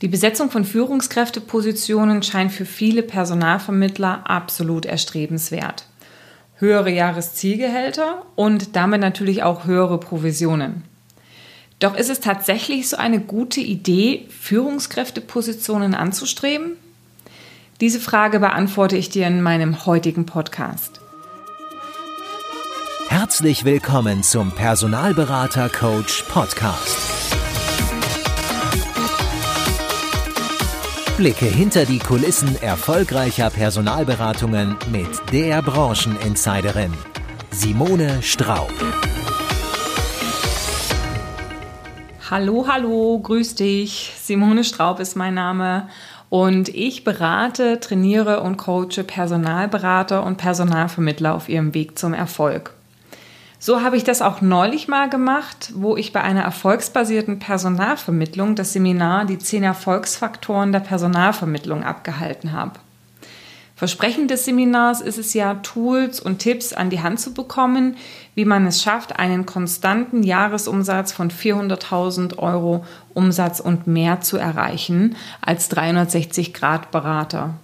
Die Besetzung von Führungskräftepositionen scheint für viele Personalvermittler absolut erstrebenswert. Höhere Jahreszielgehälter und damit natürlich auch höhere Provisionen. Doch ist es tatsächlich so eine gute Idee, Führungskräftepositionen anzustreben? Diese Frage beantworte ich dir in meinem heutigen Podcast. Herzlich willkommen zum Personalberater Coach Podcast. Blicke hinter die Kulissen erfolgreicher Personalberatungen mit der Brancheninsiderin Simone Straub. Hallo, hallo, grüß dich. Simone Straub ist mein Name und ich berate, trainiere und coache Personalberater und Personalvermittler auf ihrem Weg zum Erfolg. So habe ich das auch neulich mal gemacht, wo ich bei einer erfolgsbasierten Personalvermittlung das Seminar Die zehn Erfolgsfaktoren der Personalvermittlung abgehalten habe. Versprechen des Seminars ist es ja, Tools und Tipps an die Hand zu bekommen, wie man es schafft, einen konstanten Jahresumsatz von 400.000 Euro Umsatz und mehr zu erreichen als 360 Grad Berater.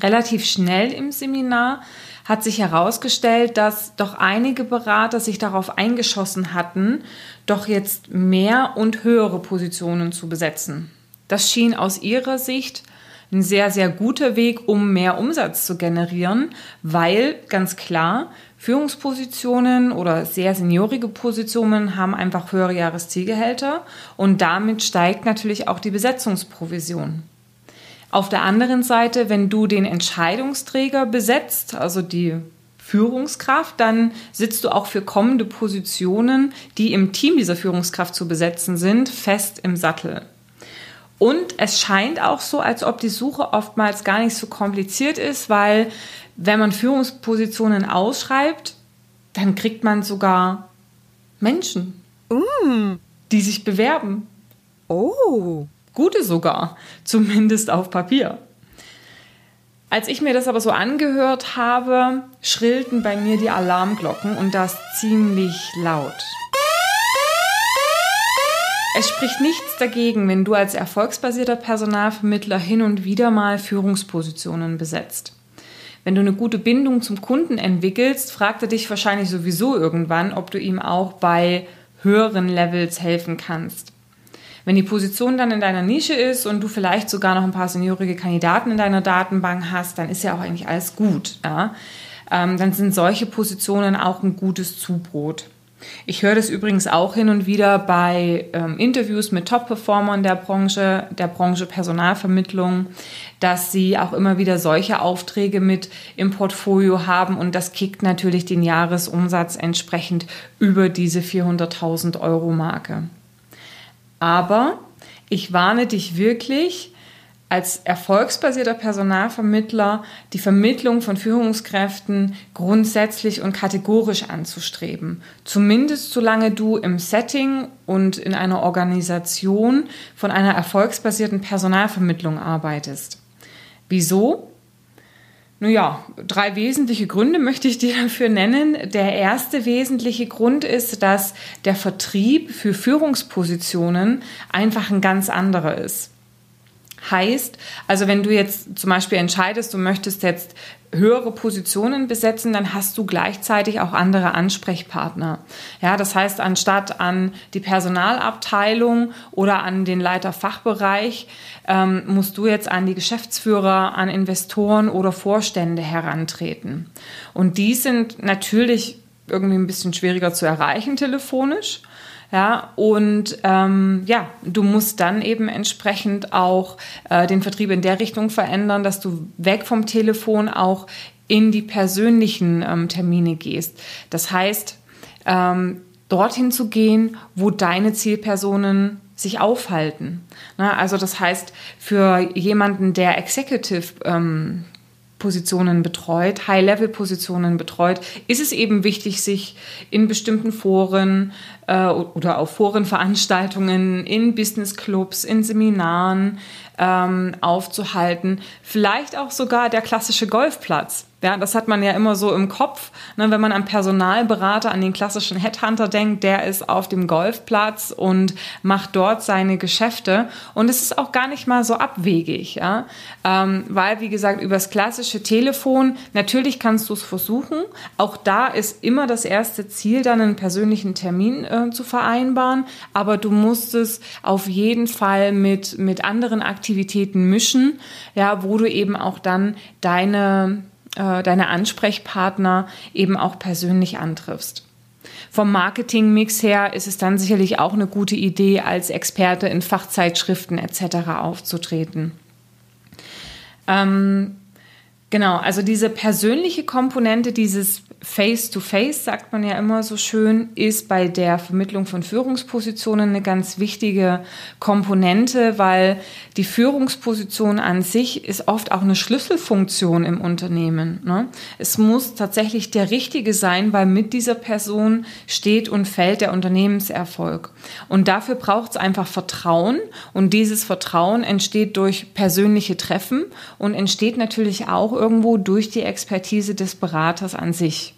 Relativ schnell im Seminar hat sich herausgestellt, dass doch einige Berater sich darauf eingeschossen hatten, doch jetzt mehr und höhere Positionen zu besetzen. Das schien aus ihrer Sicht ein sehr, sehr guter Weg, um mehr Umsatz zu generieren, weil ganz klar, Führungspositionen oder sehr seniorige Positionen haben einfach höhere Jahreszielgehälter und damit steigt natürlich auch die Besetzungsprovision. Auf der anderen Seite, wenn du den Entscheidungsträger besetzt, also die Führungskraft, dann sitzt du auch für kommende Positionen, die im Team dieser Führungskraft zu besetzen sind, fest im Sattel. Und es scheint auch so, als ob die Suche oftmals gar nicht so kompliziert ist, weil wenn man Führungspositionen ausschreibt, dann kriegt man sogar Menschen, mm. die sich bewerben. Oh. Gute sogar, zumindest auf Papier. Als ich mir das aber so angehört habe, schrillten bei mir die Alarmglocken und das ziemlich laut. Es spricht nichts dagegen, wenn du als erfolgsbasierter Personalvermittler hin und wieder mal Führungspositionen besetzt. Wenn du eine gute Bindung zum Kunden entwickelst, fragt er dich wahrscheinlich sowieso irgendwann, ob du ihm auch bei höheren Levels helfen kannst. Wenn die Position dann in deiner Nische ist und du vielleicht sogar noch ein paar seniorige Kandidaten in deiner Datenbank hast, dann ist ja auch eigentlich alles gut. Ja? Ähm, dann sind solche Positionen auch ein gutes Zubrot. Ich höre das übrigens auch hin und wieder bei ähm, Interviews mit Top-Performern der Branche, der Branche Personalvermittlung, dass sie auch immer wieder solche Aufträge mit im Portfolio haben und das kickt natürlich den Jahresumsatz entsprechend über diese 400.000 Euro Marke. Aber ich warne dich wirklich, als erfolgsbasierter Personalvermittler die Vermittlung von Führungskräften grundsätzlich und kategorisch anzustreben. Zumindest solange du im Setting und in einer Organisation von einer erfolgsbasierten Personalvermittlung arbeitest. Wieso? Nun ja, drei wesentliche Gründe möchte ich dir dafür nennen. Der erste wesentliche Grund ist, dass der Vertrieb für Führungspositionen einfach ein ganz anderer ist. Heißt, also wenn du jetzt zum Beispiel entscheidest, du möchtest jetzt höhere Positionen besetzen, dann hast du gleichzeitig auch andere Ansprechpartner. Ja, das heißt, anstatt an die Personalabteilung oder an den Leiter Fachbereich ähm, musst du jetzt an die Geschäftsführer, an Investoren oder Vorstände herantreten. Und die sind natürlich irgendwie ein bisschen schwieriger zu erreichen telefonisch. Ja, und ähm, ja, du musst dann eben entsprechend auch äh, den Vertrieb in der Richtung verändern, dass du weg vom Telefon auch in die persönlichen ähm, Termine gehst. Das heißt, ähm, dorthin zu gehen, wo deine Zielpersonen sich aufhalten. Na, also das heißt, für jemanden, der Executive ähm, Positionen betreut, High-Level-Positionen betreut, ist es eben wichtig, sich in bestimmten Foren äh, oder auf Forenveranstaltungen, in Business-Clubs, in Seminaren ähm, aufzuhalten. Vielleicht auch sogar der klassische Golfplatz. Ja, das hat man ja immer so im Kopf, ne, wenn man an Personalberater, an den klassischen Headhunter denkt, der ist auf dem Golfplatz und macht dort seine Geschäfte. Und es ist auch gar nicht mal so abwegig, ja, ähm, weil wie gesagt übers klassische Telefon natürlich kannst du es versuchen. Auch da ist immer das erste Ziel, dann einen persönlichen Termin äh, zu vereinbaren, aber du musst es auf jeden Fall mit mit anderen Aktivitäten mischen, ja, wo du eben auch dann deine äh, deine Ansprechpartner eben auch persönlich antriffst. Vom Marketingmix her ist es dann sicherlich auch eine gute Idee, als Experte in Fachzeitschriften etc. aufzutreten. Ähm, genau, also diese persönliche Komponente, dieses Face-to-Face, -face, sagt man ja immer so schön, ist bei der Vermittlung von Führungspositionen eine ganz wichtige Komponente, weil die Führungsposition an sich ist oft auch eine Schlüsselfunktion im Unternehmen. Ne? Es muss tatsächlich der Richtige sein, weil mit dieser Person steht und fällt der Unternehmenserfolg. Und dafür braucht es einfach Vertrauen und dieses Vertrauen entsteht durch persönliche Treffen und entsteht natürlich auch irgendwo durch die Expertise des Beraters an sich.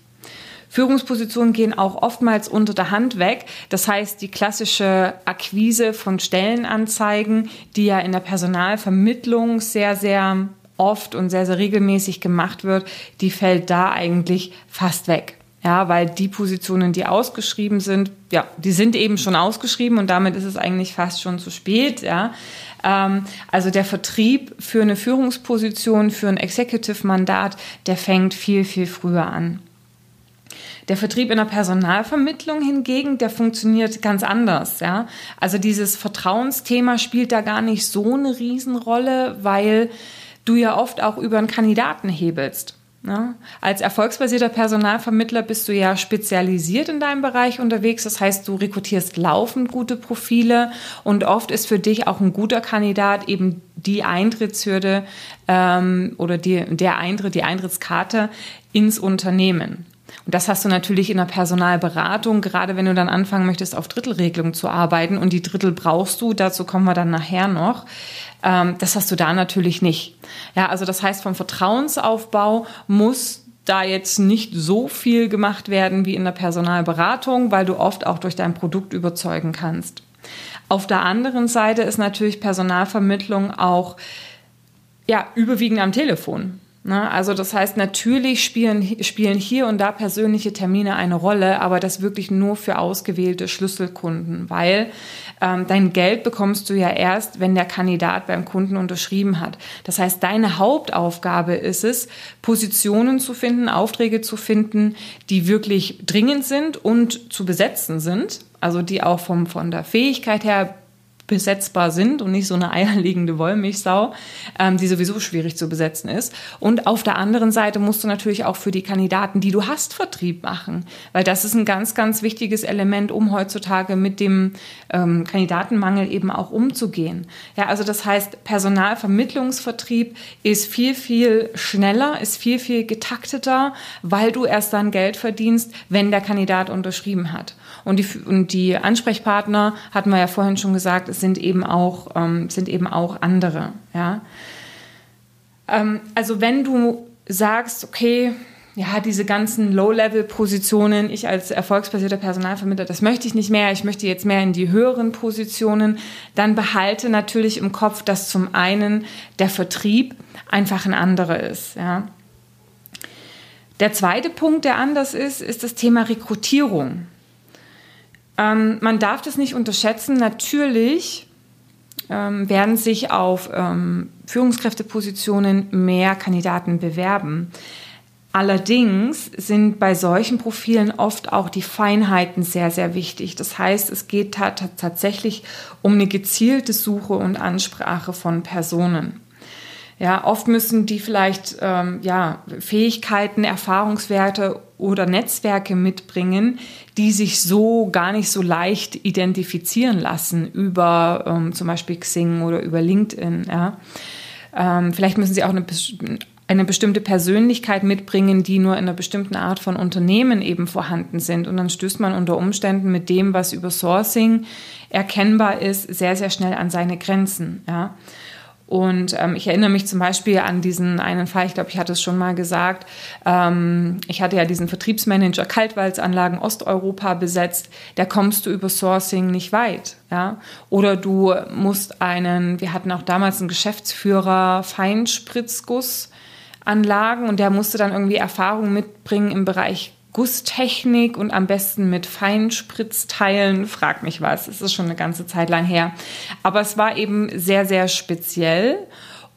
Führungspositionen gehen auch oftmals unter der Hand weg. Das heißt, die klassische Akquise von Stellenanzeigen, die ja in der Personalvermittlung sehr, sehr oft und sehr, sehr regelmäßig gemacht wird, die fällt da eigentlich fast weg. Ja, weil die Positionen, die ausgeschrieben sind, ja, die sind eben schon ausgeschrieben und damit ist es eigentlich fast schon zu spät, ja. Ähm, also der Vertrieb für eine Führungsposition, für ein Executive-Mandat, der fängt viel, viel früher an. Der Vertrieb in der Personalvermittlung hingegen, der funktioniert ganz anders. Ja? Also dieses Vertrauensthema spielt da gar nicht so eine Riesenrolle, weil du ja oft auch über einen Kandidaten hebelst. Ja, als erfolgsbasierter Personalvermittler bist du ja spezialisiert in deinem Bereich unterwegs. Das heißt, du rekrutierst laufend gute Profile und oft ist für dich auch ein guter Kandidat eben die Eintrittshürde ähm, oder die, der Eintritt, die Eintrittskarte ins Unternehmen. Und das hast du natürlich in der Personalberatung, gerade wenn du dann anfangen möchtest, auf Drittelregelung zu arbeiten. Und die Drittel brauchst du, dazu kommen wir dann nachher noch. Ähm, das hast du da natürlich nicht. Ja, also das heißt, vom Vertrauensaufbau muss da jetzt nicht so viel gemacht werden wie in der Personalberatung, weil du oft auch durch dein Produkt überzeugen kannst. Auf der anderen Seite ist natürlich Personalvermittlung auch ja, überwiegend am Telefon. Ne? Also das heißt, natürlich spielen, spielen hier und da persönliche Termine eine Rolle, aber das wirklich nur für ausgewählte Schlüsselkunden, weil ähm, dein Geld bekommst du ja erst, wenn der Kandidat beim Kunden unterschrieben hat. Das heißt, deine Hauptaufgabe ist es, Positionen zu finden, Aufträge zu finden, die wirklich dringend sind und zu besetzen sind, also die auch vom, von der Fähigkeit her besetzbar sind und nicht so eine eierlegende Wollmilchsau, ähm, die sowieso schwierig zu besetzen ist. Und auf der anderen Seite musst du natürlich auch für die Kandidaten, die du hast, Vertrieb machen, weil das ist ein ganz, ganz wichtiges Element, um heutzutage mit dem ähm, Kandidatenmangel eben auch umzugehen. Ja, also das heißt, Personalvermittlungsvertrieb ist viel, viel schneller, ist viel, viel getakteter, weil du erst dann Geld verdienst, wenn der Kandidat unterschrieben hat. Und die, und die Ansprechpartner, hatten wir ja vorhin schon gesagt, es sind eben auch, ähm, sind eben auch andere. Ja? Ähm, also wenn du sagst, okay, ja, diese ganzen Low-Level-Positionen, ich als erfolgsbasierter Personalvermittler, das möchte ich nicht mehr, ich möchte jetzt mehr in die höheren Positionen, dann behalte natürlich im Kopf, dass zum einen der Vertrieb einfach ein anderer ist. Ja. Der zweite Punkt, der anders ist, ist das Thema Rekrutierung. Ähm, man darf das nicht unterschätzen. Natürlich ähm, werden sich auf ähm, Führungskräftepositionen mehr Kandidaten bewerben. Allerdings sind bei solchen Profilen oft auch die Feinheiten sehr, sehr wichtig. Das heißt, es geht tatsächlich um eine gezielte Suche und Ansprache von Personen. Ja, oft müssen die vielleicht ähm, ja, Fähigkeiten, Erfahrungswerte oder Netzwerke mitbringen, die sich so gar nicht so leicht identifizieren lassen über ähm, zum Beispiel Xing oder über LinkedIn. Ja. Ähm, vielleicht müssen sie auch eine, eine bestimmte Persönlichkeit mitbringen, die nur in einer bestimmten Art von Unternehmen eben vorhanden sind. Und dann stößt man unter Umständen mit dem, was über Sourcing erkennbar ist, sehr, sehr schnell an seine Grenzen. Ja. Und ähm, ich erinnere mich zum Beispiel an diesen einen Fall, ich glaube, ich hatte es schon mal gesagt, ähm, ich hatte ja diesen Vertriebsmanager Kaltwalzanlagen Osteuropa besetzt, da kommst du über Sourcing nicht weit. Ja? Oder du musst einen, wir hatten auch damals einen Geschäftsführer Feinspritzgussanlagen und der musste dann irgendwie Erfahrung mitbringen im Bereich Gusstechnik und am besten mit Feinspritzteilen. Frag mich was, es ist schon eine ganze Zeit lang her. Aber es war eben sehr, sehr speziell.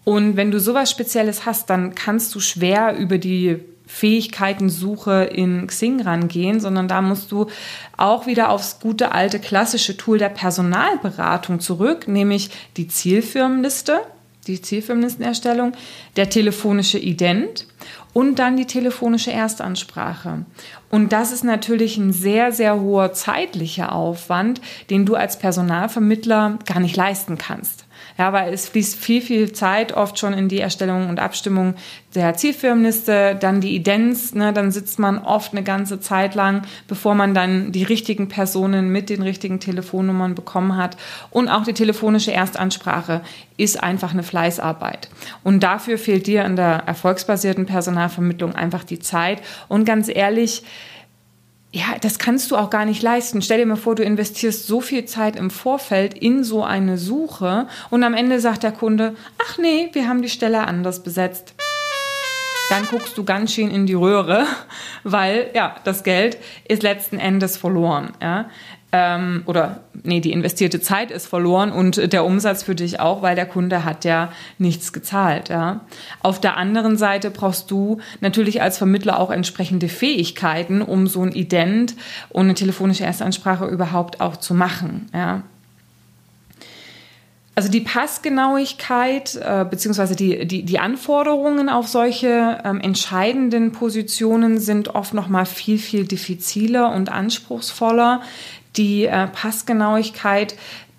Und wenn du sowas Spezielles hast, dann kannst du schwer über die Fähigkeitensuche in Xing rangehen, sondern da musst du auch wieder aufs gute alte klassische Tool der Personalberatung zurück, nämlich die Zielfirmenliste, die Zielfirmenlistenerstellung, der telefonische Ident und dann die telefonische Erstansprache. Und das ist natürlich ein sehr, sehr hoher zeitlicher Aufwand, den du als Personalvermittler gar nicht leisten kannst. Ja, weil es fließt viel, viel Zeit oft schon in die Erstellung und Abstimmung der Zielfirmenliste, dann die Idenz, ne, dann sitzt man oft eine ganze Zeit lang, bevor man dann die richtigen Personen mit den richtigen Telefonnummern bekommen hat. Und auch die telefonische Erstansprache ist einfach eine Fleißarbeit. Und dafür fehlt dir in der erfolgsbasierten Personalvermittlung einfach die Zeit. Und ganz ehrlich, ja, das kannst du auch gar nicht leisten. Stell dir mal vor, du investierst so viel Zeit im Vorfeld in so eine Suche und am Ende sagt der Kunde, ach nee, wir haben die Stelle anders besetzt. Dann guckst du ganz schön in die Röhre, weil ja, das Geld ist letzten Endes verloren. Ja ähm, oder nee, die investierte Zeit ist verloren und der Umsatz für dich auch, weil der Kunde hat ja nichts gezahlt. Ja. Auf der anderen Seite brauchst du natürlich als Vermittler auch entsprechende Fähigkeiten, um so ein Ident und eine telefonische Erstansprache überhaupt auch zu machen. Ja. Also die Passgenauigkeit äh, beziehungsweise die, die, die Anforderungen auf solche ähm, entscheidenden Positionen sind oft noch mal viel, viel diffiziler und anspruchsvoller die äh, Passgenauigkeit,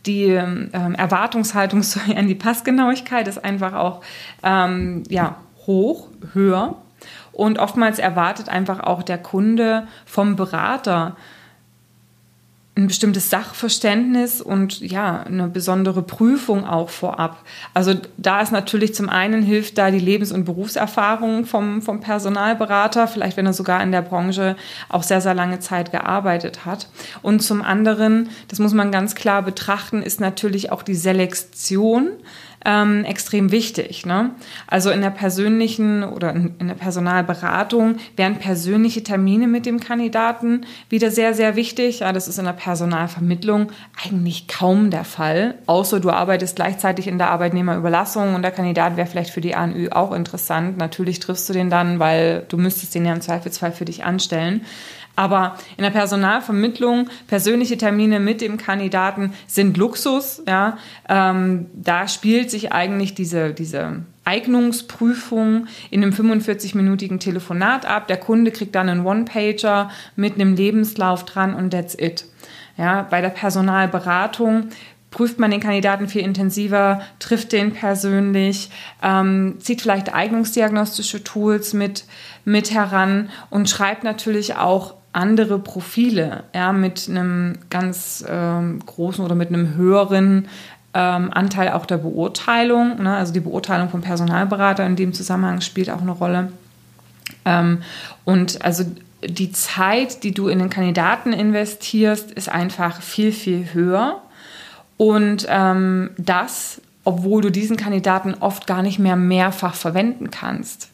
die ähm, Erwartungshaltung an die Passgenauigkeit ist einfach auch ähm, ja, hoch, höher. Und oftmals erwartet einfach auch der Kunde vom Berater ein bestimmtes Sachverständnis und ja, eine besondere Prüfung auch vorab. Also da ist natürlich zum einen hilft da die Lebens- und Berufserfahrung vom, vom Personalberater, vielleicht wenn er sogar in der Branche auch sehr, sehr lange Zeit gearbeitet hat. Und zum anderen, das muss man ganz klar betrachten, ist natürlich auch die Selektion ähm, extrem wichtig. Ne? Also in der persönlichen oder in, der Personalberatung wären persönliche Termine mit dem Kandidaten wieder sehr, sehr wichtig. Ja, das ist in der Personalvermittlung eigentlich kaum der Fall, außer du arbeitest gleichzeitig in der Arbeitnehmerüberlassung und der Kandidat wäre vielleicht für die ANÜ auch interessant. Natürlich triffst du den dann, weil du müsstest den ja im Zweifelsfall für dich anstellen. Aber in der Personalvermittlung persönliche Termine mit dem Kandidaten sind Luxus. Ja, ähm, da spielt sich eigentlich diese diese Eignungsprüfung in einem 45-minütigen Telefonat ab. Der Kunde kriegt dann einen One-Pager mit einem Lebenslauf dran und that's it. Ja, bei der Personalberatung prüft man den Kandidaten viel intensiver, trifft den persönlich, ähm, zieht vielleicht eignungsdiagnostische Tools mit, mit heran und schreibt natürlich auch andere Profile, ja, mit einem ganz ähm, großen oder mit einem höheren ähm, Anteil auch der Beurteilung. Ne? Also die Beurteilung vom Personalberater in dem Zusammenhang spielt auch eine Rolle. Ähm, und also die Zeit, die du in den Kandidaten investierst, ist einfach viel, viel höher. Und ähm, das, obwohl du diesen Kandidaten oft gar nicht mehr mehrfach verwenden kannst.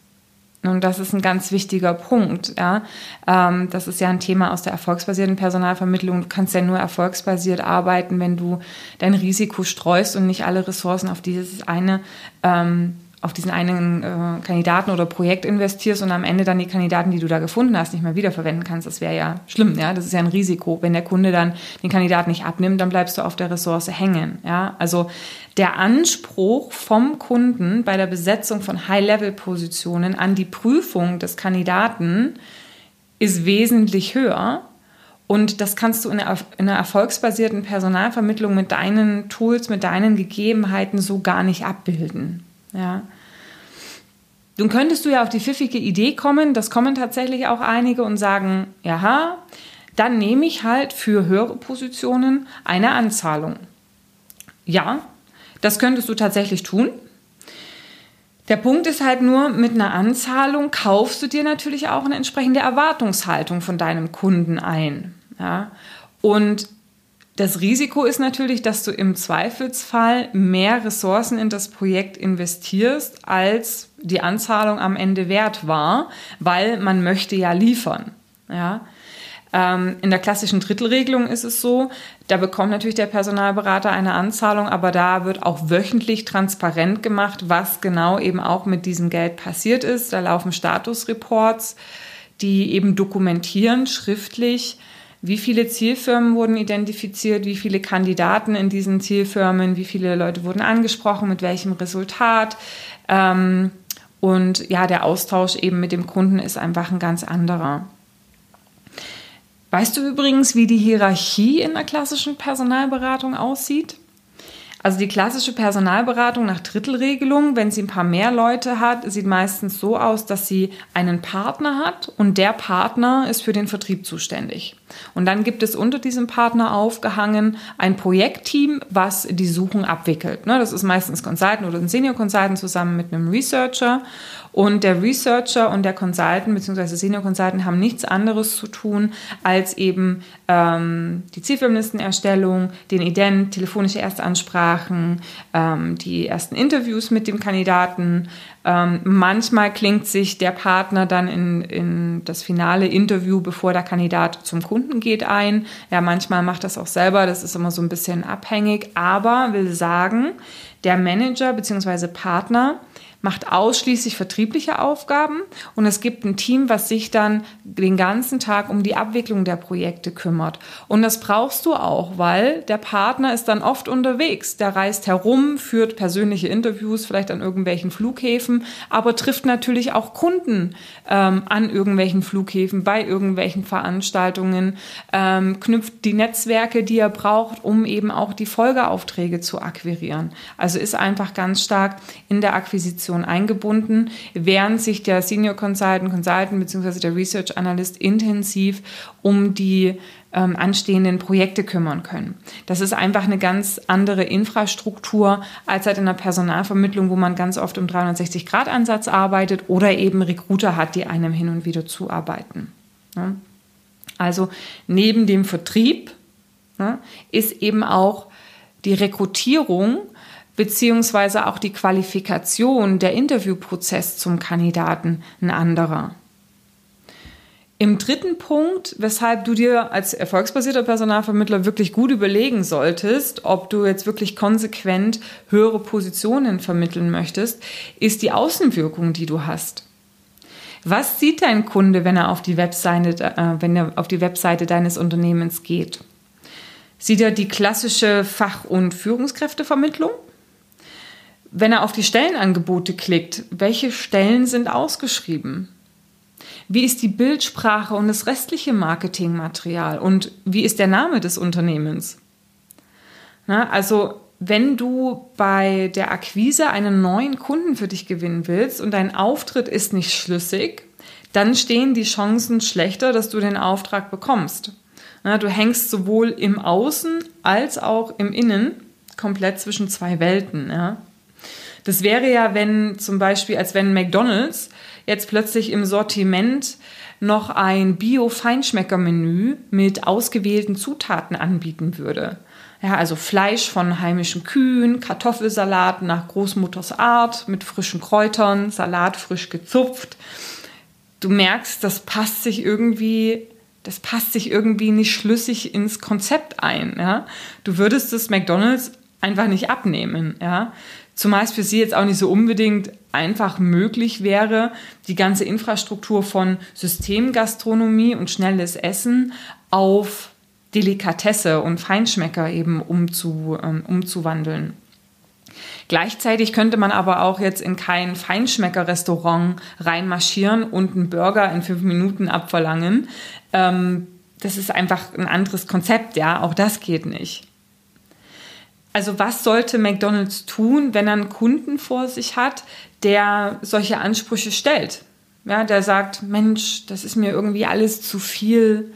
Und das ist ein ganz wichtiger Punkt. Ja? Ähm, das ist ja ein Thema aus der erfolgsbasierten Personalvermittlung. Du kannst ja nur erfolgsbasiert arbeiten, wenn du dein Risiko streust und nicht alle Ressourcen auf dieses eine ähm, auf diesen einen äh, Kandidaten oder Projekt investierst und am Ende dann die Kandidaten, die du da gefunden hast, nicht mehr wiederverwenden kannst, das wäre ja schlimm, ja, das ist ja ein Risiko. Wenn der Kunde dann den Kandidaten nicht abnimmt, dann bleibst du auf der Ressource hängen, ja. Also der Anspruch vom Kunden bei der Besetzung von High-Level-Positionen an die Prüfung des Kandidaten ist wesentlich höher. Und das kannst du in einer erfolgsbasierten Personalvermittlung mit deinen Tools, mit deinen Gegebenheiten so gar nicht abbilden. Ja. Nun könntest du ja auf die pfiffige Idee kommen, das kommen tatsächlich auch einige und sagen, ja, dann nehme ich halt für höhere Positionen eine Anzahlung. Ja, das könntest du tatsächlich tun. Der Punkt ist halt nur, mit einer Anzahlung kaufst du dir natürlich auch eine entsprechende Erwartungshaltung von deinem Kunden ein. Ja? Und das Risiko ist natürlich, dass du im Zweifelsfall mehr Ressourcen in das Projekt investierst, als die Anzahlung am Ende wert war, weil man möchte ja liefern. Ja? Ähm, in der klassischen Drittelregelung ist es so, da bekommt natürlich der Personalberater eine Anzahlung, aber da wird auch wöchentlich transparent gemacht, was genau eben auch mit diesem Geld passiert ist. Da laufen Statusreports, die eben dokumentieren schriftlich, wie viele Zielfirmen wurden identifiziert, wie viele Kandidaten in diesen Zielfirmen, wie viele Leute wurden angesprochen, mit welchem Resultat. Ähm, und ja, der Austausch eben mit dem Kunden ist einfach ein ganz anderer. Weißt du übrigens, wie die Hierarchie in der klassischen Personalberatung aussieht? Also die klassische Personalberatung nach Drittelregelung, wenn sie ein paar mehr Leute hat, sieht meistens so aus, dass sie einen Partner hat und der Partner ist für den Vertrieb zuständig. Und dann gibt es unter diesem Partner aufgehangen ein Projektteam, was die Suchen abwickelt. Ne, das ist meistens Consultant oder ein Senior Consultant zusammen mit einem Researcher. Und der Researcher und der Consultant bzw. Senior Consultant haben nichts anderes zu tun, als eben ähm, die Zielfirmenlistenerstellung, den Ident, telefonische Erstansprachen, ähm, die ersten Interviews mit dem Kandidaten. Ähm, manchmal klingt sich der Partner dann in, in das finale Interview, bevor der Kandidat zum Kunden geht, ein. Ja, manchmal macht das auch selber, das ist immer so ein bisschen abhängig, aber will sagen, der Manager bzw. Partner macht ausschließlich vertriebliche Aufgaben und es gibt ein Team, was sich dann den ganzen Tag um die Abwicklung der Projekte kümmert. Und das brauchst du auch, weil der Partner ist dann oft unterwegs. Der reist herum, führt persönliche Interviews, vielleicht an irgendwelchen Flughäfen, aber trifft natürlich auch Kunden ähm, an irgendwelchen Flughäfen, bei irgendwelchen Veranstaltungen, ähm, knüpft die Netzwerke, die er braucht, um eben auch die Folgeaufträge zu akquirieren. Also ist einfach ganz stark in der Akquisition Organisation eingebunden, während sich der Senior Consultant, Consultant bzw. der Research Analyst intensiv um die ähm, anstehenden Projekte kümmern können. Das ist einfach eine ganz andere Infrastruktur als halt in der Personalvermittlung, wo man ganz oft im 360-Grad-Ansatz arbeitet oder eben Recruiter hat, die einem hin und wieder zuarbeiten. Ja. Also neben dem Vertrieb ja, ist eben auch die Rekrutierung beziehungsweise auch die Qualifikation, der Interviewprozess zum Kandidaten ein anderer. Im dritten Punkt, weshalb du dir als erfolgsbasierter Personalvermittler wirklich gut überlegen solltest, ob du jetzt wirklich konsequent höhere Positionen vermitteln möchtest, ist die Außenwirkung, die du hast. Was sieht dein Kunde, wenn er auf die Webseite, äh, wenn er auf die Webseite deines Unternehmens geht? Sieht er die klassische Fach- und Führungskräftevermittlung? Wenn er auf die Stellenangebote klickt, welche Stellen sind ausgeschrieben? Wie ist die Bildsprache und das restliche Marketingmaterial? Und wie ist der Name des Unternehmens? Na, also, wenn du bei der Akquise einen neuen Kunden für dich gewinnen willst und dein Auftritt ist nicht schlüssig, dann stehen die Chancen schlechter, dass du den Auftrag bekommst. Na, du hängst sowohl im Außen als auch im Innen komplett zwischen zwei Welten. Ja? Das wäre ja, wenn zum Beispiel, als wenn McDonald's jetzt plötzlich im Sortiment noch ein Bio-Feinschmecker-Menü mit ausgewählten Zutaten anbieten würde. Ja, also Fleisch von heimischen Kühen, Kartoffelsalat nach Großmutters Art mit frischen Kräutern, Salat frisch gezupft. Du merkst, das passt sich irgendwie, das passt sich irgendwie nicht schlüssig ins Konzept ein. Ja? Du würdest das McDonald's einfach nicht abnehmen. Ja? Zumal es für sie jetzt auch nicht so unbedingt einfach möglich wäre, die ganze Infrastruktur von Systemgastronomie und schnelles Essen auf Delikatesse und Feinschmecker eben umzu, ähm, umzuwandeln. Gleichzeitig könnte man aber auch jetzt in kein Feinschmecker-Restaurant reinmarschieren und einen Burger in fünf Minuten abverlangen. Ähm, das ist einfach ein anderes Konzept, ja, auch das geht nicht. Also was sollte McDonald's tun, wenn er einen Kunden vor sich hat, der solche Ansprüche stellt? Ja, der sagt, Mensch, das ist mir irgendwie alles zu viel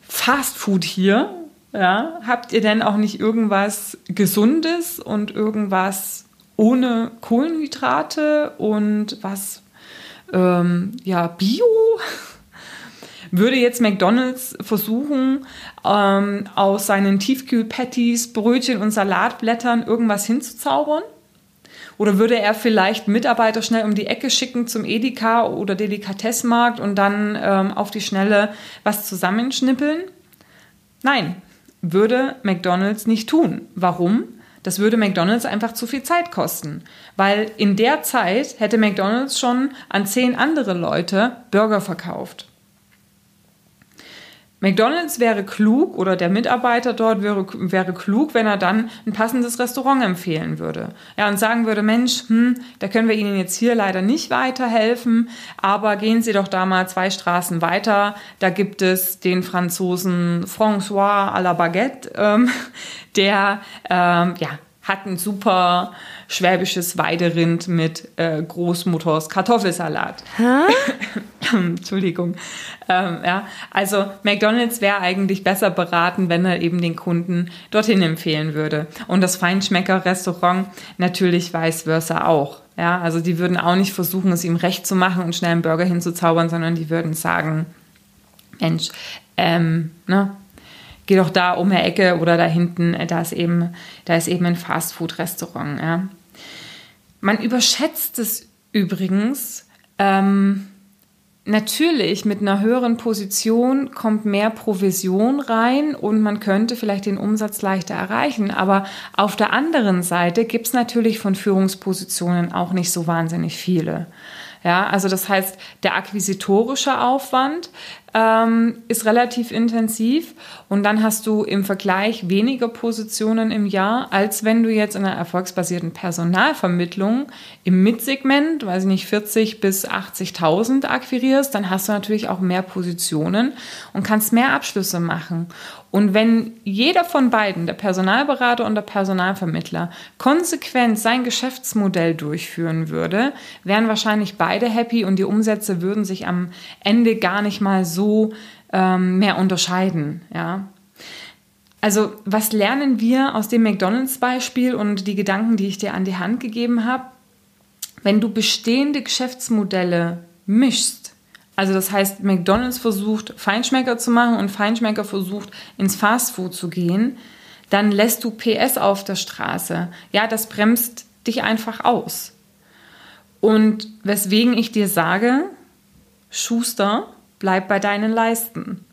Fast Food hier. Ja, habt ihr denn auch nicht irgendwas Gesundes und irgendwas ohne Kohlenhydrate und was, ähm, ja, Bio. Würde jetzt McDonald's versuchen, ähm, aus seinen Tiefkühl-Patties, Brötchen und Salatblättern irgendwas hinzuzaubern? Oder würde er vielleicht Mitarbeiter schnell um die Ecke schicken zum Edeka oder Delikatessmarkt und dann ähm, auf die Schnelle was zusammenschnippeln? Nein, würde McDonald's nicht tun. Warum? Das würde McDonald's einfach zu viel Zeit kosten. Weil in der Zeit hätte McDonald's schon an zehn andere Leute Burger verkauft. McDonald's wäre klug oder der Mitarbeiter dort wäre, wäre klug, wenn er dann ein passendes Restaurant empfehlen würde. Ja, und sagen würde, Mensch, hm, da können wir Ihnen jetzt hier leider nicht weiterhelfen, aber gehen Sie doch da mal zwei Straßen weiter. Da gibt es den Franzosen François à la Baguette, ähm, der ähm, ja, hat ein super schwäbisches Weiderind mit äh, Großmutters Kartoffelsalat. Entschuldigung. Ähm, ja, also McDonald's wäre eigentlich besser beraten, wenn er eben den Kunden dorthin empfehlen würde. Und das Feinschmecker-Restaurant natürlich vice versa auch. Ja, also die würden auch nicht versuchen, es ihm recht zu machen und schnell einen Burger hinzuzaubern, sondern die würden sagen, Mensch, ähm, ne, geh doch da um die Ecke oder da hinten, äh, da ist eben, da ist eben ein Fastfood-Restaurant. Ja. Man überschätzt es übrigens. Ähm, natürlich mit einer höheren Position kommt mehr Provision rein und man könnte vielleicht den Umsatz leichter erreichen. Aber auf der anderen Seite gibt es natürlich von Führungspositionen auch nicht so wahnsinnig viele. Ja, also das heißt, der akquisitorische Aufwand ähm, ist relativ intensiv und dann hast du im Vergleich weniger Positionen im Jahr, als wenn du jetzt in einer erfolgsbasierten Personalvermittlung im Mitsegment, weiß ich nicht, 40 bis 80.000 akquirierst, dann hast du natürlich auch mehr Positionen und kannst mehr Abschlüsse machen. Und wenn jeder von beiden, der Personalberater und der Personalvermittler, konsequent sein Geschäftsmodell durchführen würde, wären wahrscheinlich beide happy und die Umsätze würden sich am Ende gar nicht mal so ähm, mehr unterscheiden. Ja. Also was lernen wir aus dem McDonald's-Beispiel und die Gedanken, die ich dir an die Hand gegeben habe? Wenn du bestehende Geschäftsmodelle mischst, also das heißt, McDonald's versucht Feinschmecker zu machen und Feinschmecker versucht ins Fastfood zu gehen, dann lässt du PS auf der Straße. Ja, das bremst dich einfach aus. Und weswegen ich dir sage, Schuster, bleib bei deinen Leisten.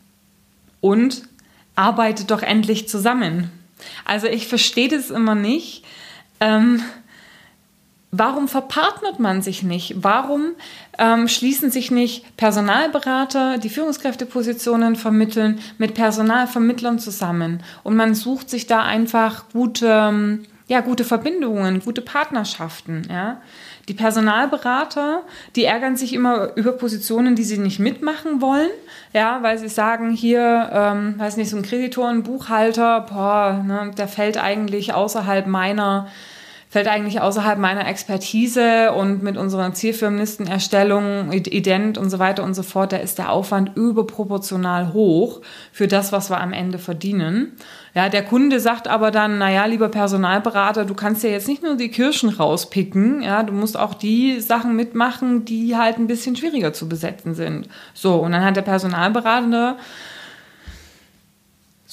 Und arbeite doch endlich zusammen. Also ich verstehe das immer nicht. Ähm, Warum verpartnert man sich nicht? Warum ähm, schließen sich nicht Personalberater, die Führungskräftepositionen vermitteln, mit Personalvermittlern zusammen? Und man sucht sich da einfach gute, ähm, ja, gute Verbindungen, gute Partnerschaften. Ja? Die Personalberater, die ärgern sich immer über Positionen, die sie nicht mitmachen wollen, ja, weil sie sagen, hier, ähm, weiß nicht, so ein Kreditor, ein Buchhalter, boah, ne, der fällt eigentlich außerhalb meiner fällt eigentlich außerhalb meiner Expertise und mit unserer Zielfirmenlistenerstellung, Ident und so weiter und so fort, da ist der Aufwand überproportional hoch für das, was wir am Ende verdienen. Ja, der Kunde sagt aber dann, naja, lieber Personalberater, du kannst ja jetzt nicht nur die Kirschen rauspicken, ja, du musst auch die Sachen mitmachen, die halt ein bisschen schwieriger zu besetzen sind. So, und dann hat der Personalberater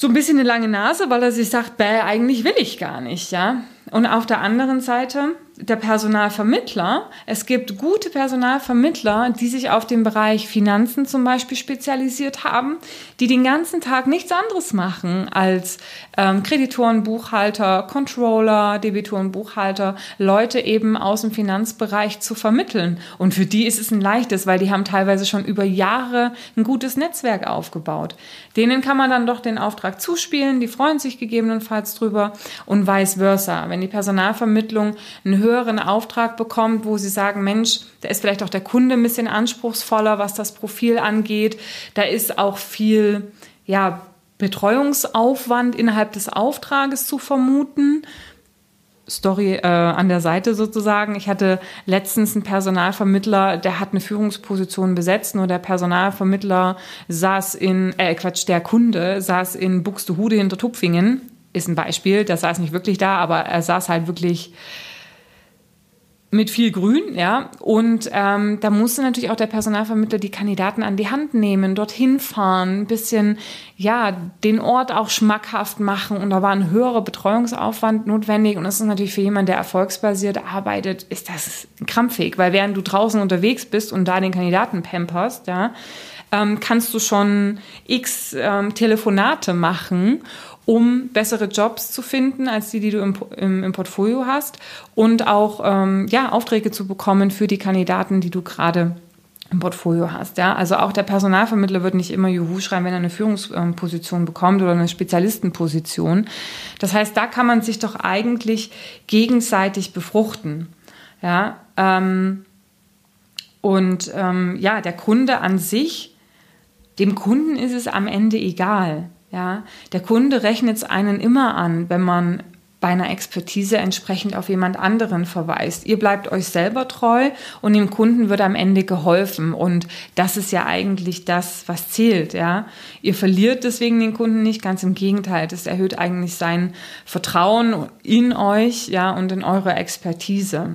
so ein bisschen eine lange Nase, weil er sich sagt, bäh, eigentlich will ich gar nicht, ja. Und auf der anderen Seite der Personalvermittler. Es gibt gute Personalvermittler, die sich auf den Bereich Finanzen zum Beispiel spezialisiert haben, die den ganzen Tag nichts anderes machen als ähm, Kreditoren, Buchhalter, Controller, Debitoren, Buchhalter, Leute eben aus dem Finanzbereich zu vermitteln. Und für die ist es ein leichtes, weil die haben teilweise schon über Jahre ein gutes Netzwerk aufgebaut. Denen kann man dann doch den Auftrag zuspielen, die freuen sich gegebenenfalls drüber und vice versa. Wenn die Personalvermittlung einen höheren Auftrag bekommt, wo sie sagen, Mensch, da ist vielleicht auch der Kunde ein bisschen anspruchsvoller, was das Profil angeht. Da ist auch viel, ja, Betreuungsaufwand innerhalb des Auftrages zu vermuten. Story äh, an der Seite sozusagen. Ich hatte letztens einen Personalvermittler, der hat eine Führungsposition besetzt, nur der Personalvermittler saß in, äh Quatsch, der Kunde saß in Buxtehude hinter Tupfingen. Ist ein Beispiel, der saß nicht wirklich da, aber er saß halt wirklich mit viel Grün, ja. Und ähm, da musste natürlich auch der Personalvermittler die Kandidaten an die Hand nehmen, dorthin fahren, ein bisschen, ja, den Ort auch schmackhaft machen. Und da war ein höherer Betreuungsaufwand notwendig. Und das ist natürlich für jemanden, der erfolgsbasiert arbeitet, ist das krampfig, weil während du draußen unterwegs bist und da den Kandidaten pamperst, ja, ähm, kannst du schon x ähm, Telefonate machen um bessere Jobs zu finden als die, die du im, im, im Portfolio hast und auch ähm, ja, Aufträge zu bekommen für die Kandidaten, die du gerade im Portfolio hast. Ja? Also auch der Personalvermittler wird nicht immer Juhu schreiben, wenn er eine Führungsposition bekommt oder eine Spezialistenposition. Das heißt, da kann man sich doch eigentlich gegenseitig befruchten. Ja? Ähm, und ähm, ja, der Kunde an sich, dem Kunden ist es am Ende egal. Ja, der Kunde rechnet es einen immer an, wenn man bei einer Expertise entsprechend auf jemand anderen verweist. Ihr bleibt euch selber treu und dem Kunden wird am Ende geholfen. Und das ist ja eigentlich das, was zählt, ja. Ihr verliert deswegen den Kunden nicht, ganz im Gegenteil. Das erhöht eigentlich sein Vertrauen in euch, ja, und in eure Expertise.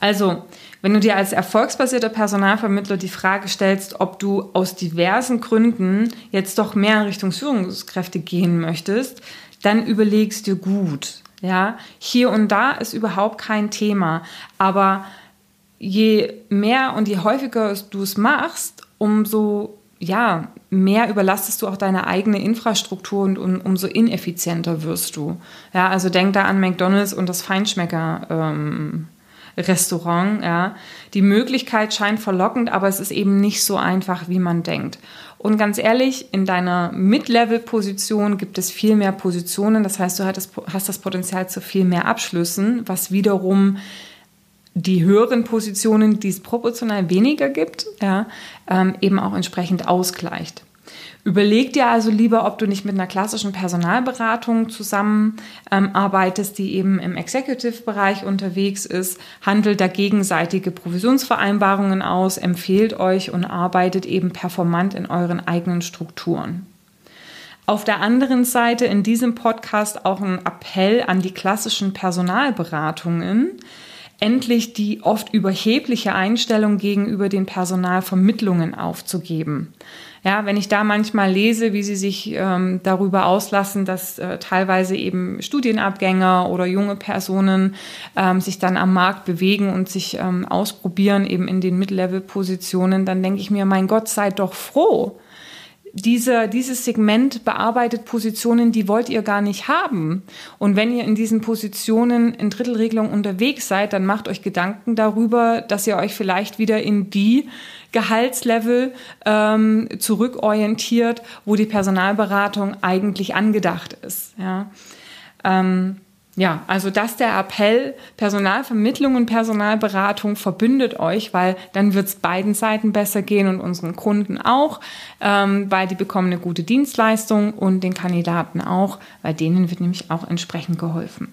Also, wenn du dir als erfolgsbasierter Personalvermittler die Frage stellst, ob du aus diversen Gründen jetzt doch mehr in Richtung Führungskräfte gehen möchtest, dann überlegst dir gut. Ja, hier und da ist überhaupt kein Thema, aber je mehr und je häufiger du es machst, umso ja, mehr überlastest du auch deine eigene Infrastruktur und um, umso ineffizienter wirst du. Ja, also denk da an McDonalds und das Feinschmecker ähm, Restaurant. Ja. Die Möglichkeit scheint verlockend, aber es ist eben nicht so einfach, wie man denkt. Und ganz ehrlich, in deiner Mid-Level-Position gibt es viel mehr Positionen. Das heißt, du hast das Potenzial zu viel mehr Abschlüssen, was wiederum die höheren Positionen, die es proportional weniger gibt, ja, ähm, eben auch entsprechend ausgleicht. Überleg dir also lieber, ob du nicht mit einer klassischen Personalberatung zusammenarbeitest, ähm, die eben im Executive-Bereich unterwegs ist, handelt da gegenseitige Provisionsvereinbarungen aus, empfehlt euch und arbeitet eben performant in euren eigenen Strukturen. Auf der anderen Seite in diesem Podcast auch ein Appell an die klassischen Personalberatungen, endlich die oft überhebliche Einstellung gegenüber den Personalvermittlungen aufzugeben. Ja, wenn ich da manchmal lese, wie sie sich ähm, darüber auslassen, dass äh, teilweise eben Studienabgänger oder junge Personen ähm, sich dann am Markt bewegen und sich ähm, ausprobieren, eben in den Mid-Level-Positionen, dann denke ich mir, mein Gott, seid doch froh diese, dieses Segment bearbeitet Positionen, die wollt ihr gar nicht haben. Und wenn ihr in diesen Positionen in Drittelregelung unterwegs seid, dann macht euch Gedanken darüber, dass ihr euch vielleicht wieder in die Gehaltslevel ähm, zurückorientiert, wo die Personalberatung eigentlich angedacht ist. Ja. Ähm, ja, also das der Appell, Personalvermittlung und Personalberatung verbündet euch, weil dann wird es beiden Seiten besser gehen und unseren Kunden auch, ähm, weil die bekommen eine gute Dienstleistung und den Kandidaten auch, weil denen wird nämlich auch entsprechend geholfen.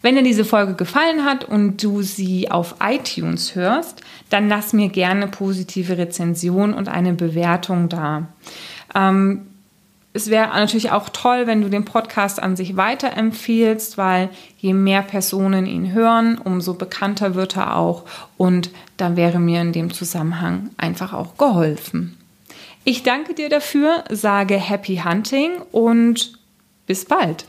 Wenn dir diese Folge gefallen hat und du sie auf iTunes hörst, dann lass mir gerne positive Rezension und eine Bewertung da. Ähm, es wäre natürlich auch toll, wenn du den Podcast an sich weiterempfiehlst, weil je mehr Personen ihn hören, umso bekannter wird er auch und da wäre mir in dem Zusammenhang einfach auch geholfen. Ich danke dir dafür, sage Happy Hunting und bis bald.